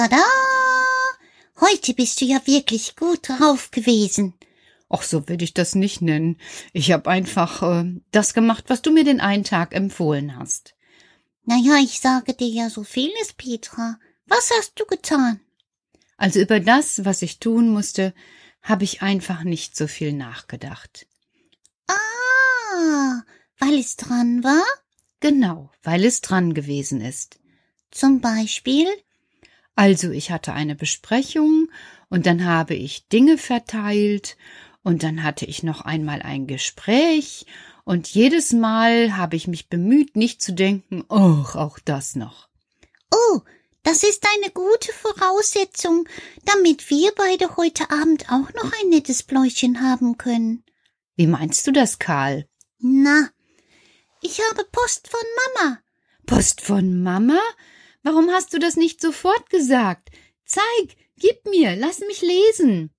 Tada! Heute bist du ja wirklich gut drauf gewesen. Ach, so würde ich das nicht nennen. Ich habe einfach äh, das gemacht, was du mir den einen Tag empfohlen hast. Naja, ich sage dir ja so vieles, Petra. Was hast du getan? Also über das, was ich tun musste, habe ich einfach nicht so viel nachgedacht. Ah, weil es dran war? Genau, weil es dran gewesen ist. Zum Beispiel? Also ich hatte eine Besprechung und dann habe ich Dinge verteilt und dann hatte ich noch einmal ein Gespräch und jedes Mal habe ich mich bemüht, nicht zu denken, ach, auch das noch. Oh, das ist eine gute Voraussetzung, damit wir beide heute Abend auch noch ein nettes Bläuschen haben können. Wie meinst du das, Karl? Na, ich habe Post von Mama. Post von Mama? Warum hast du das nicht sofort gesagt? Zeig, gib mir, lass mich lesen.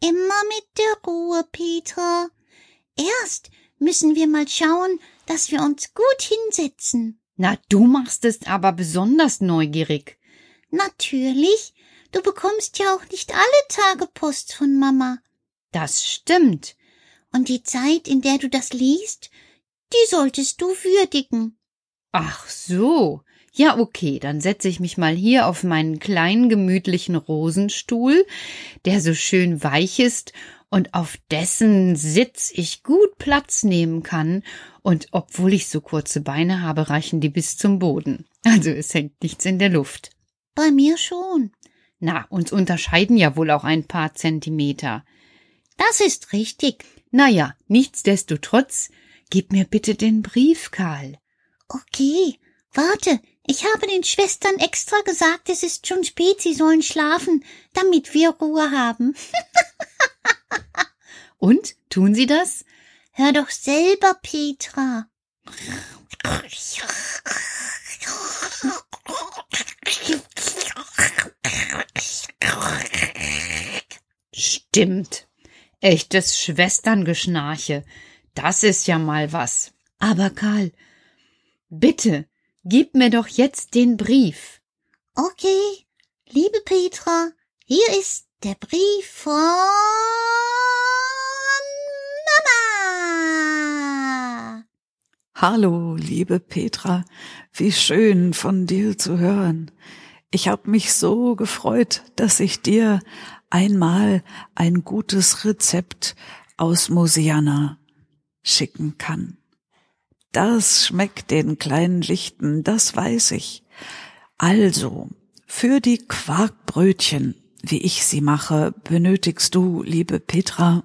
Immer mit der Ruhe, Petra. Erst müssen wir mal schauen, dass wir uns gut hinsetzen. Na, du machst es aber besonders neugierig. Natürlich, du bekommst ja auch nicht alle Tage Post von Mama. Das stimmt. Und die Zeit, in der du das liest, die solltest du würdigen. Ach so. Ja, okay, dann setze ich mich mal hier auf meinen kleinen gemütlichen Rosenstuhl, der so schön weich ist und auf dessen Sitz ich gut Platz nehmen kann, und obwohl ich so kurze Beine habe, reichen die bis zum Boden. Also es hängt nichts in der Luft. Bei mir schon. Na, uns unterscheiden ja wohl auch ein paar Zentimeter. Das ist richtig. Na ja, nichtsdestotrotz, gib mir bitte den Brief, Karl. Okay, warte, ich habe den Schwestern extra gesagt, es ist schon spät, sie sollen schlafen, damit wir Ruhe haben. Und tun sie das? Hör doch selber, Petra. Stimmt. Echtes Schwesterngeschnarche. Das ist ja mal was. Aber Karl, bitte, gib mir doch jetzt den Brief. Okay, liebe Petra, hier ist der Brief von Mama. Hallo, liebe Petra, wie schön von dir zu hören. Ich hab mich so gefreut, dass ich dir einmal ein gutes Rezept aus Mosiana schicken kann. Das schmeckt den kleinen Lichten, das weiß ich. Also, für die Quarkbrötchen, wie ich sie mache, benötigst du, liebe Petra,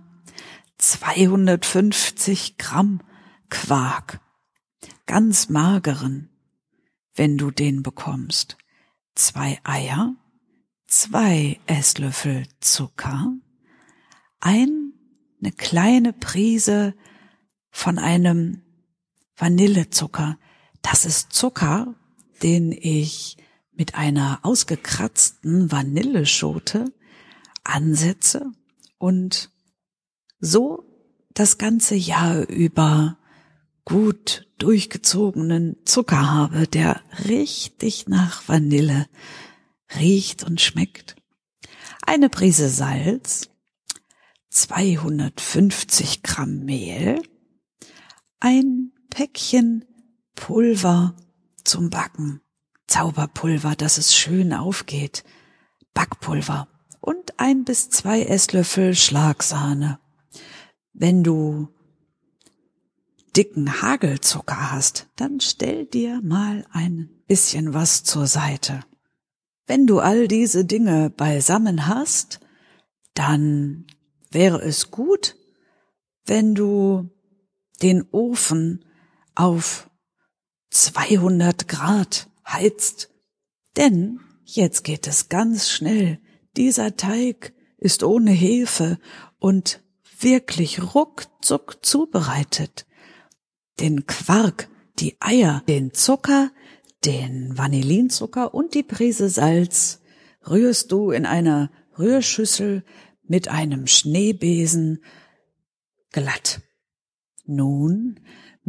250 Gramm Quark. Ganz mageren, wenn du den bekommst. zwei Eier, zwei Esslöffel Zucker, ein, eine kleine Prise von einem Vanillezucker. Das ist Zucker, den ich mit einer ausgekratzten Vanilleschote ansetze und so das ganze Jahr über gut durchgezogenen Zucker habe, der richtig nach Vanille riecht und schmeckt. Eine Prise Salz, 250 Gramm Mehl, ein Päckchen Pulver zum Backen, Zauberpulver, dass es schön aufgeht, Backpulver und ein bis zwei Esslöffel Schlagsahne. Wenn du dicken Hagelzucker hast, dann stell dir mal ein bisschen was zur Seite. Wenn du all diese Dinge beisammen hast, dann wäre es gut, wenn du den Ofen auf 200 Grad heizt. Denn jetzt geht es ganz schnell. Dieser Teig ist ohne Hefe und wirklich ruckzuck zubereitet. Den Quark, die Eier, den Zucker, den Vanillinzucker und die Prise Salz rührst du in einer Rührschüssel mit einem Schneebesen glatt. Nun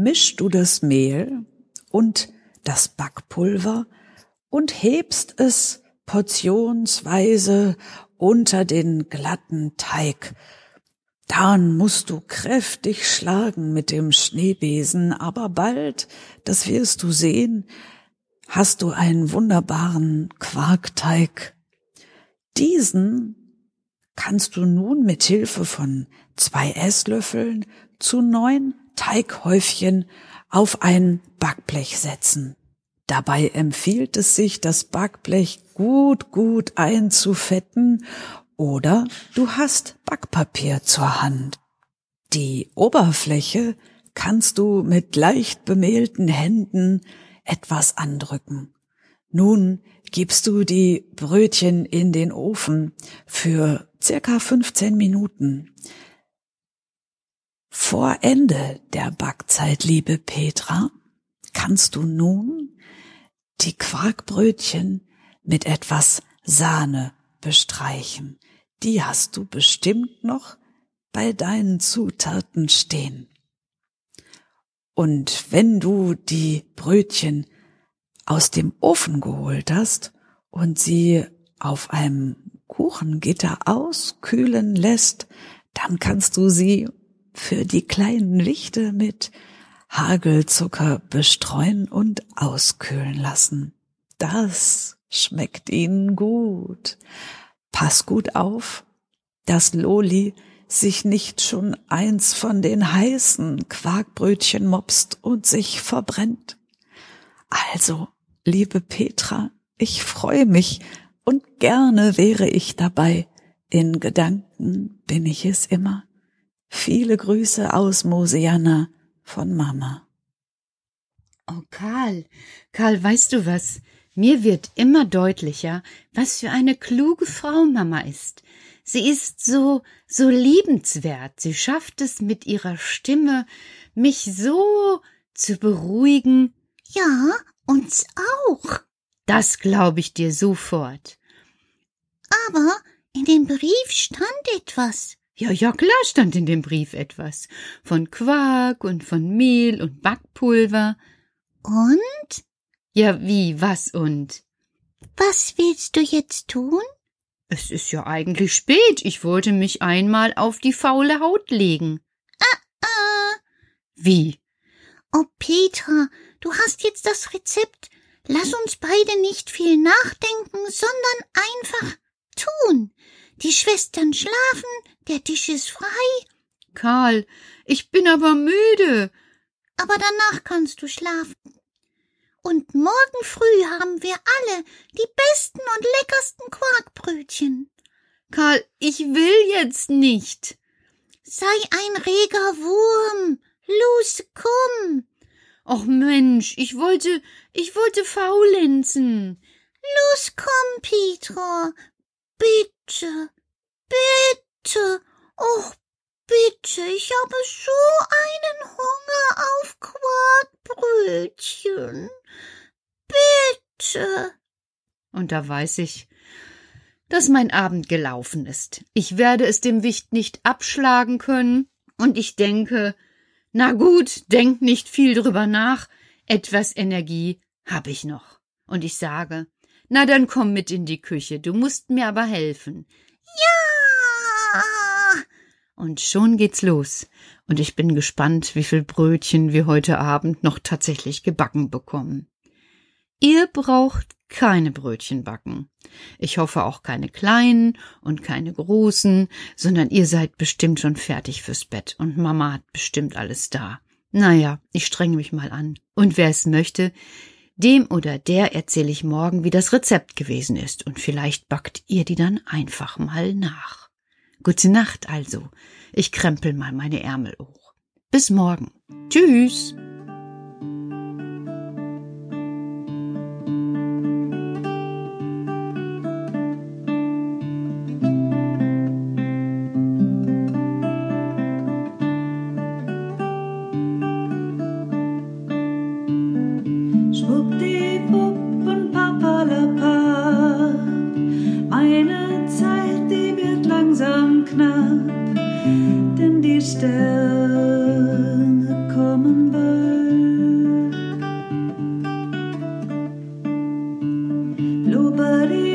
mischst du das Mehl und das Backpulver und hebst es portionsweise unter den glatten Teig. Dann musst du kräftig schlagen mit dem Schneebesen, aber bald, das wirst du sehen, hast du einen wunderbaren Quarkteig. Diesen kannst du nun mit Hilfe von zwei Esslöffeln zu neun Teighäufchen auf ein Backblech setzen. Dabei empfiehlt es sich, das Backblech gut, gut einzufetten oder du hast Backpapier zur Hand. Die Oberfläche kannst du mit leicht bemehlten Händen etwas andrücken. Nun gibst du die Brötchen in den Ofen für circa 15 Minuten. Vor Ende der Backzeit, liebe Petra, kannst du nun die Quarkbrötchen mit etwas Sahne bestreichen. Die hast du bestimmt noch bei deinen Zutaten stehen. Und wenn du die Brötchen aus dem Ofen geholt hast und sie auf einem Kuchengitter auskühlen lässt, dann kannst du sie für die kleinen Lichte mit Hagelzucker bestreuen und auskühlen lassen. Das schmeckt ihnen gut. Pass gut auf, dass Loli sich nicht schon eins von den heißen Quarkbrötchen mopst und sich verbrennt. Also, liebe Petra, ich freue mich und gerne wäre ich dabei. In Gedanken bin ich es immer. Viele Grüße aus Mosiana von Mama. Oh, Karl, Karl, weißt du was? Mir wird immer deutlicher, was für eine kluge Frau Mama ist. Sie ist so, so liebenswert. Sie schafft es mit ihrer Stimme, mich so zu beruhigen. Ja, uns auch. Das glaube ich dir sofort. Aber in dem Brief stand etwas. Ja, ja, klar stand in dem Brief etwas. Von Quark und von Mehl und Backpulver. Und? Ja, wie, was und? Was willst du jetzt tun? Es ist ja eigentlich spät. Ich wollte mich einmal auf die faule Haut legen. Ah, ah. Wie? Oh, Petra, du hast jetzt das Rezept. Lass uns beide nicht viel nachdenken, sondern einfach tun. Die Schwestern schlafen, der Tisch ist frei. Karl, ich bin aber müde. Aber danach kannst du schlafen. Und morgen früh haben wir alle die besten und leckersten Quarkbrötchen. Karl, ich will jetzt nicht. Sei ein reger Wurm. Los, komm. Och Mensch, ich wollte, ich wollte faulenzen. Los. Komm, Petra. Bitte, bitte. Och, bitte, ich habe so einen Hunger auf Quarkbrötchen. Bitte. Und da weiß ich, dass mein Abend gelaufen ist. Ich werde es dem Wicht nicht abschlagen können, und ich denke, na gut, denk nicht viel drüber nach, etwas Energie habe ich noch. Und ich sage, na dann komm mit in die Küche, du musst mir aber helfen. Ja. Und schon geht's los. Und ich bin gespannt, wie viel Brötchen wir heute Abend noch tatsächlich gebacken bekommen. Ihr braucht keine Brötchen backen. Ich hoffe auch keine kleinen und keine großen, sondern ihr seid bestimmt schon fertig fürs Bett und Mama hat bestimmt alles da. Naja, ich strenge mich mal an. Und wer es möchte, dem oder der erzähle ich morgen, wie das Rezept gewesen ist, und vielleicht backt ihr die dann einfach mal nach. Gute Nacht also. Ich krempel mal meine Ärmel hoch. Bis morgen. Tschüss. nobody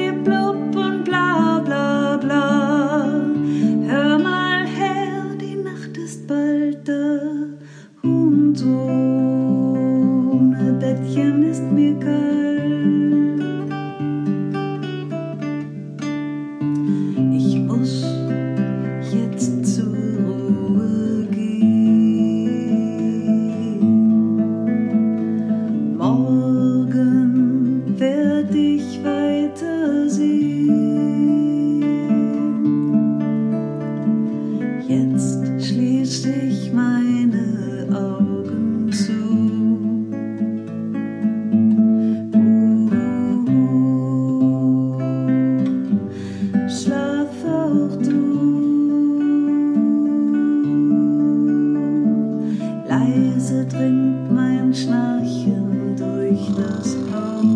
Jetzt schließe ich meine Augen zu. Schlaf auch du. Leise dringt mein Schnarchen durch das Haus.